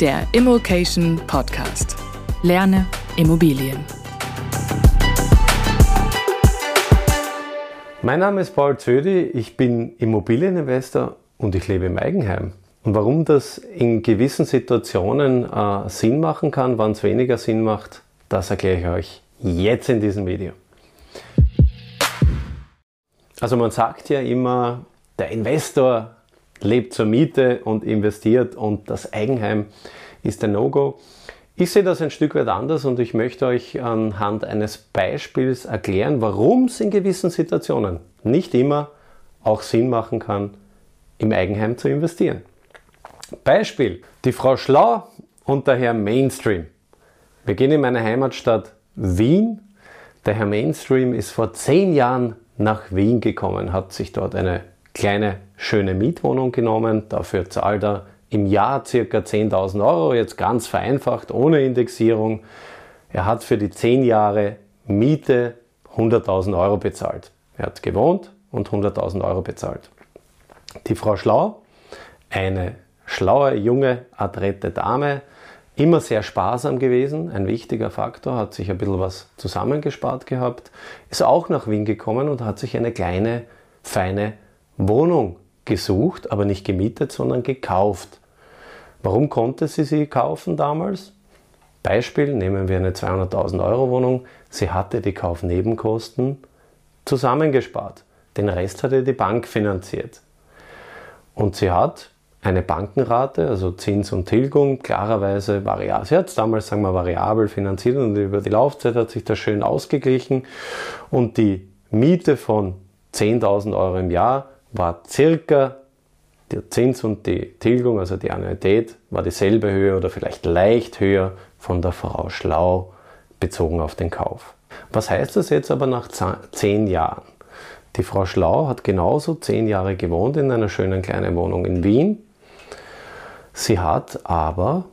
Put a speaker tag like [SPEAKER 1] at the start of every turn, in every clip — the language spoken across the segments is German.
[SPEAKER 1] Der Immokation Podcast. Lerne Immobilien.
[SPEAKER 2] Mein Name ist Paul Zödi, ich bin Immobilieninvestor und ich lebe im Eigenheim. Und warum das in gewissen Situationen äh, Sinn machen kann, wann es weniger Sinn macht, das erkläre ich euch jetzt in diesem Video. Also man sagt ja immer, der Investor lebt zur Miete und investiert und das Eigenheim ist ein No-Go. Ich sehe das ein Stück weit anders und ich möchte euch anhand eines Beispiels erklären, warum es in gewissen Situationen nicht immer auch Sinn machen kann, im Eigenheim zu investieren. Beispiel, die Frau Schlau und der Herr Mainstream. Wir gehen in meine Heimatstadt Wien. Der Herr Mainstream ist vor zehn Jahren nach Wien gekommen, hat sich dort eine kleine schöne Mietwohnung genommen. Dafür zahlt er im Jahr ca. 10.000 Euro, jetzt ganz vereinfacht, ohne Indexierung. Er hat für die 10 Jahre Miete 100.000 Euro bezahlt. Er hat gewohnt und 100.000 Euro bezahlt. Die Frau Schlau, eine schlaue, junge, adrette Dame, immer sehr sparsam gewesen, ein wichtiger Faktor, hat sich ein bisschen was zusammengespart gehabt, ist auch nach Wien gekommen und hat sich eine kleine, feine Wohnung gesucht, aber nicht gemietet, sondern gekauft. Warum konnte sie sie kaufen damals? Beispiel, nehmen wir eine 200.000 Euro Wohnung. Sie hatte die Kaufnebenkosten zusammengespart. Den Rest hatte die Bank finanziert. Und sie hat eine Bankenrate, also Zins und Tilgung, klarerweise variabel. Sie hat es damals, sagen wir, variabel finanziert und über die Laufzeit hat sich das schön ausgeglichen. Und die Miete von 10.000 Euro im Jahr war circa der Zins und die Tilgung, also die Annuität, war dieselbe Höhe oder vielleicht leicht höher von der Frau Schlau bezogen auf den Kauf. Was heißt das jetzt aber nach zehn Jahren? Die Frau Schlau hat genauso zehn Jahre gewohnt in einer schönen kleinen Wohnung in Wien. Sie hat aber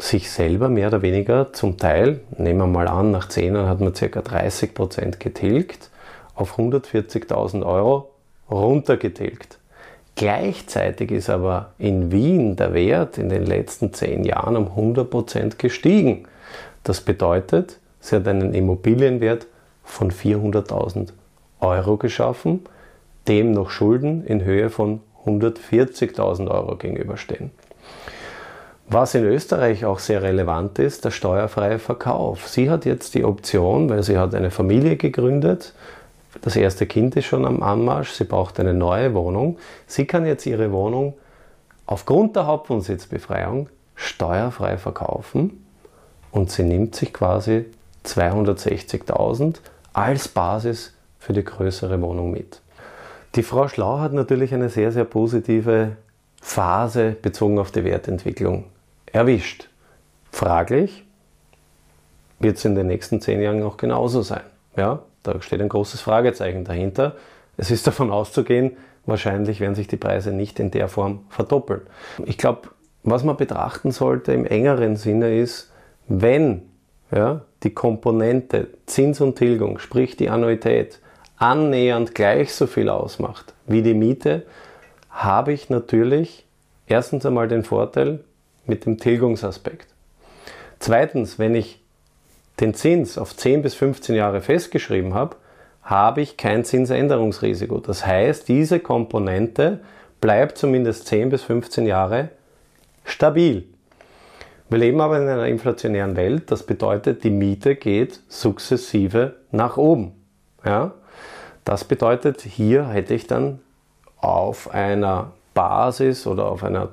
[SPEAKER 2] sich selber mehr oder weniger zum Teil, nehmen wir mal an, nach zehn Jahren hat man ca. 30 Prozent getilgt auf 140.000 Euro runtergetilgt. Gleichzeitig ist aber in Wien der Wert in den letzten zehn Jahren um 100% gestiegen. Das bedeutet, sie hat einen Immobilienwert von 400.000 Euro geschaffen, dem noch Schulden in Höhe von 140.000 Euro gegenüberstehen. Was in Österreich auch sehr relevant ist, der steuerfreie Verkauf. Sie hat jetzt die Option, weil sie hat eine Familie gegründet, das erste Kind ist schon am Anmarsch, sie braucht eine neue Wohnung. Sie kann jetzt ihre Wohnung aufgrund der Hauptwohnsitzbefreiung steuerfrei verkaufen und sie nimmt sich quasi 260.000 als Basis für die größere Wohnung mit. Die Frau Schlau hat natürlich eine sehr, sehr positive Phase bezogen auf die Wertentwicklung erwischt. Fraglich, wird es in den nächsten zehn Jahren noch genauso sein? Ja, da steht ein großes Fragezeichen dahinter. Es ist davon auszugehen, wahrscheinlich werden sich die Preise nicht in der Form verdoppeln. Ich glaube, was man betrachten sollte im engeren Sinne ist, wenn ja, die Komponente Zins und Tilgung, sprich die Annuität, annähernd gleich so viel ausmacht wie die Miete, habe ich natürlich erstens einmal den Vorteil mit dem Tilgungsaspekt. Zweitens, wenn ich den Zins auf 10 bis 15 Jahre festgeschrieben habe, habe ich kein Zinsänderungsrisiko. Das heißt, diese Komponente bleibt zumindest 10 bis 15 Jahre stabil. Wir leben aber in einer inflationären Welt. Das bedeutet, die Miete geht sukzessive nach oben. Ja? Das bedeutet, hier hätte ich dann auf einer Basis oder auf einer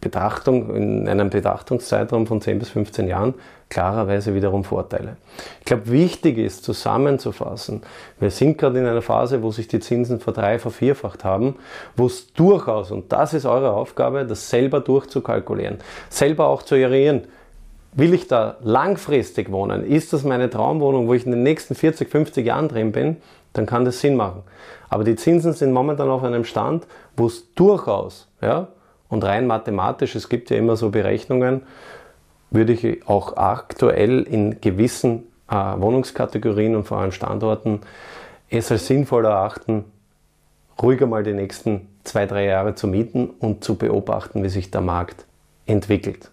[SPEAKER 2] Betrachtung, in einem Betrachtungszeitraum von 10 bis 15 Jahren klarerweise wiederum Vorteile. Ich glaube, wichtig ist zusammenzufassen, wir sind gerade in einer Phase, wo sich die Zinsen verdrei, vervierfacht haben, wo es durchaus, und das ist eure Aufgabe, das selber durchzukalkulieren, selber auch zu eruieren, will ich da langfristig wohnen? Ist das meine Traumwohnung, wo ich in den nächsten 40, 50 Jahren drin bin? Dann kann das Sinn machen. Aber die Zinsen sind momentan auf einem Stand, wo es durchaus, ja, und rein mathematisch, es gibt ja immer so Berechnungen, würde ich auch aktuell in gewissen äh, Wohnungskategorien und vor allem Standorten es als sinnvoll erachten, ruhiger mal die nächsten zwei, drei Jahre zu mieten und zu beobachten, wie sich der Markt entwickelt.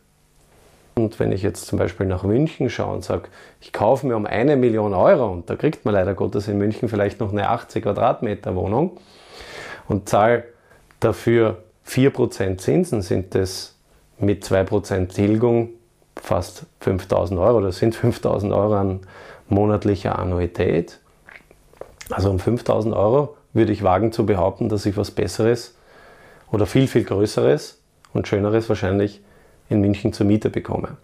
[SPEAKER 2] Und wenn ich jetzt zum Beispiel nach München schaue und sage, ich kaufe mir um eine Million Euro, und da kriegt man leider Gottes in München vielleicht noch eine 80 Quadratmeter Wohnung und zahle dafür 4% Zinsen, sind das mit 2% Tilgung fast 5000 Euro. Das sind 5000 Euro an monatlicher Annuität. Also um 5000 Euro würde ich wagen zu behaupten, dass ich was Besseres oder viel, viel Größeres und Schöneres wahrscheinlich in München zur Miete bekomme.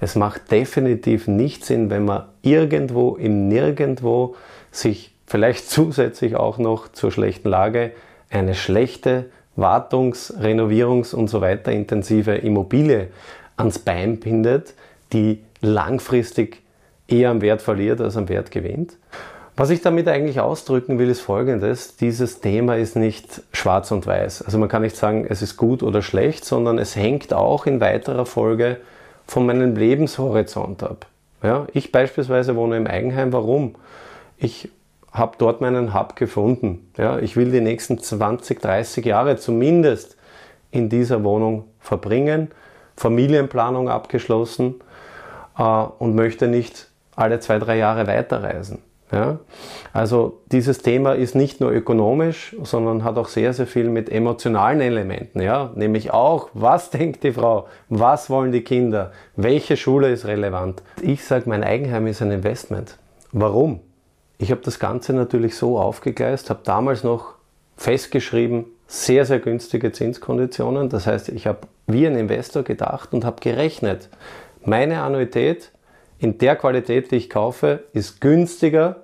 [SPEAKER 2] Es macht definitiv nicht Sinn, wenn man irgendwo im Nirgendwo sich vielleicht zusätzlich auch noch zur schlechten Lage eine schlechte Wartungs-, Renovierungs- und so weiter intensive Immobilie ans Bein bindet, die langfristig eher am Wert verliert als am Wert gewinnt. Was ich damit eigentlich ausdrücken will, ist folgendes. Dieses Thema ist nicht schwarz und weiß. Also man kann nicht sagen, es ist gut oder schlecht, sondern es hängt auch in weiterer Folge von meinem Lebenshorizont ab. Ja, ich beispielsweise wohne im Eigenheim. Warum? Ich habe dort meinen Hub gefunden. Ja, ich will die nächsten 20, 30 Jahre zumindest in dieser Wohnung verbringen, Familienplanung abgeschlossen äh, und möchte nicht alle zwei, drei Jahre weiterreisen. Ja? Also dieses Thema ist nicht nur ökonomisch, sondern hat auch sehr, sehr viel mit emotionalen Elementen. Ja? Nämlich auch, was denkt die Frau, was wollen die Kinder, welche Schule ist relevant. Ich sage, mein Eigenheim ist ein Investment. Warum? Ich habe das Ganze natürlich so aufgegleist, habe damals noch festgeschrieben, sehr, sehr günstige Zinskonditionen. Das heißt, ich habe wie ein Investor gedacht und habe gerechnet. Meine Annuität in der Qualität, die ich kaufe, ist günstiger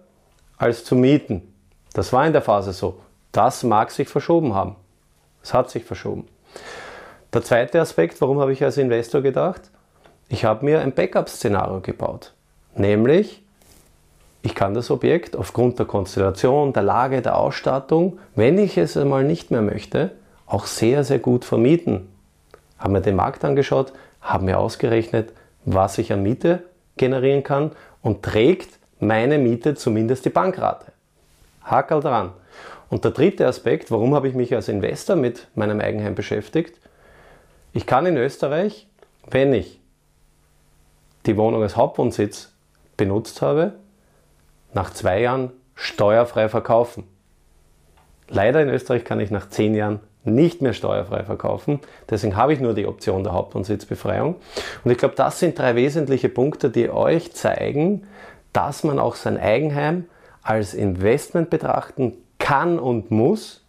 [SPEAKER 2] als zu mieten. Das war in der Phase so. Das mag sich verschoben haben. Es hat sich verschoben. Der zweite Aspekt, warum habe ich als Investor gedacht? Ich habe mir ein Backup-Szenario gebaut. Nämlich, ich kann das Objekt aufgrund der Konstellation, der Lage, der Ausstattung, wenn ich es einmal nicht mehr möchte, auch sehr, sehr gut vermieten. Haben mir den Markt angeschaut, haben mir ausgerechnet, was ich an Miete generieren kann und trägt meine Miete zumindest die Bankrate. Hakel dran. Und der dritte Aspekt, warum habe ich mich als Investor mit meinem Eigenheim beschäftigt? Ich kann in Österreich, wenn ich die Wohnung als Hauptwohnsitz benutzt habe, nach zwei Jahren steuerfrei verkaufen. Leider in Österreich kann ich nach zehn Jahren nicht mehr steuerfrei verkaufen. Deswegen habe ich nur die Option der Hauptwohnsitzbefreiung. Und ich glaube, das sind drei wesentliche Punkte, die euch zeigen, dass man auch sein Eigenheim als Investment betrachten kann und muss.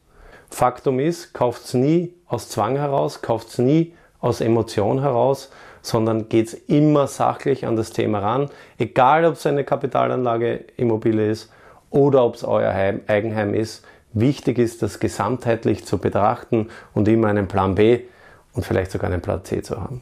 [SPEAKER 2] Faktum ist, kauft es nie aus Zwang heraus, kauft es nie aus Emotion heraus, sondern geht es immer sachlich an das Thema ran, egal ob es eine Kapitalanlage Immobilie ist oder ob es euer Heim, Eigenheim ist. Wichtig ist, das gesamtheitlich zu betrachten und immer einen Plan B und vielleicht sogar einen Plan C zu haben.